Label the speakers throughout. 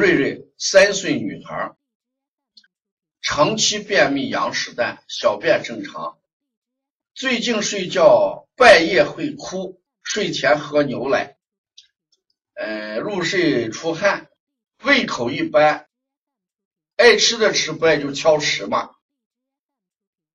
Speaker 1: 瑞瑞三岁女孩，长期便秘、羊屎蛋，小便正常，最近睡觉半夜会哭，睡前喝牛奶，呃，入睡出汗，胃口一般，爱吃的吃，不爱就挑食嘛。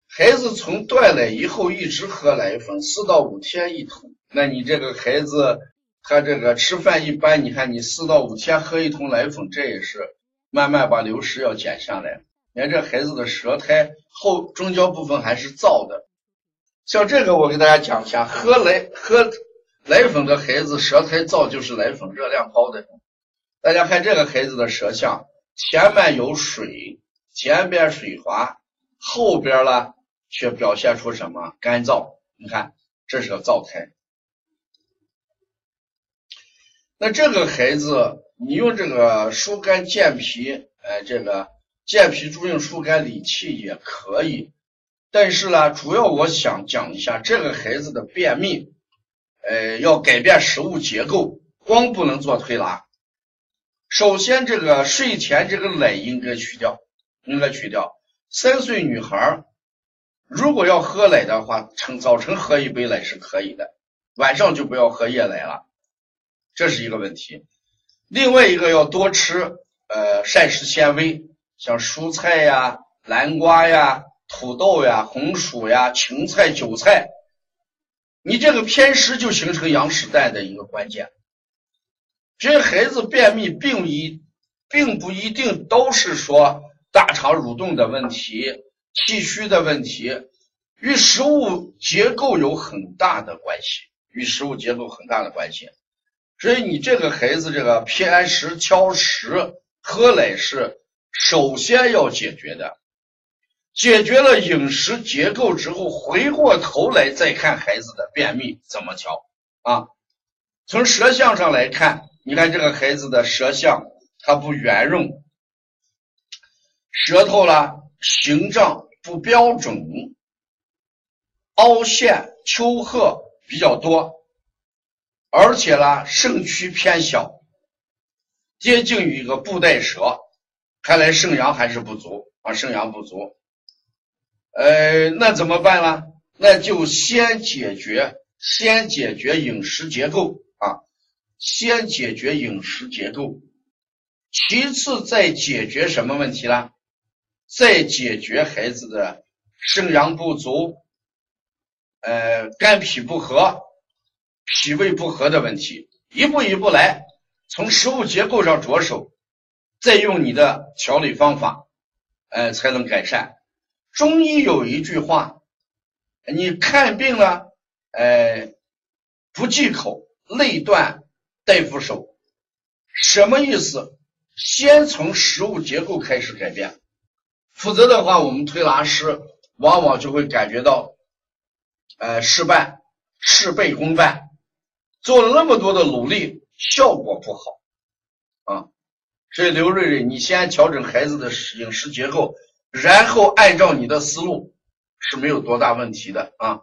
Speaker 1: 孩子从断奶以后一直喝奶粉，四到五天一桶。那你这个孩子，他这个吃饭一般，你看你四到五天喝一桶奶粉，这也是慢慢把流食要减下来。你看这孩子的舌苔后中焦部分还是燥的，像这个我给大家讲一下，喝奶喝奶粉的孩子舌苔燥就是奶粉热量高的。大家看这个孩子的舌象，前面有水，前边水滑，后边呢？却表现出什么干燥？你看，这是个燥苔。那这个孩子，你用这个疏肝健脾，呃，这个健脾助运、疏肝理气也可以。但是呢，主要我想讲一下这个孩子的便秘，呃，要改变食物结构，光不能做推拿。首先，这个睡前这个奶应该去掉，应该去掉。三岁女孩。如果要喝奶的话，晨早晨喝一杯奶是可以的，晚上就不要喝夜奶了，这是一个问题。另外一个要多吃呃膳食纤维，像蔬菜呀、南瓜呀、土豆呀、红薯呀、芹菜、韭菜。你这个偏食就形成羊屎蛋的一个关键。这孩子便秘并一并不一定都是说大肠蠕动的问题。气虚的问题与食物结构有很大的关系，与食物结构很大的关系。所以你这个孩子这个偏食、挑食、喝奶是首先要解决的。解决了饮食结构之后，回过头来再看孩子的便秘怎么调啊？从舌象上来看，你看这个孩子的舌象它不圆润，舌头呢形状。不标准，凹陷、丘壑比较多，而且呢，肾区偏小，接近于一个布袋舌，看来肾阳还是不足啊，肾阳不足。呃，那怎么办呢？那就先解决，先解决饮食结构啊，先解决饮食结构，其次再解决什么问题呢？再解决孩子的肾阳不足、呃肝脾不和、脾胃不和的问题，一步一步来，从食物结构上着手，再用你的调理方法，呃才能改善。中医有一句话，你看病了，呃不忌口，内断大夫手，什么意思？先从食物结构开始改变。否则的话，我们推拿师往往就会感觉到，呃，失败、事倍功半，做了那么多的努力，效果不好啊。所以刘瑞瑞，你先调整孩子的饮食结构，然后按照你的思路是没有多大问题的啊。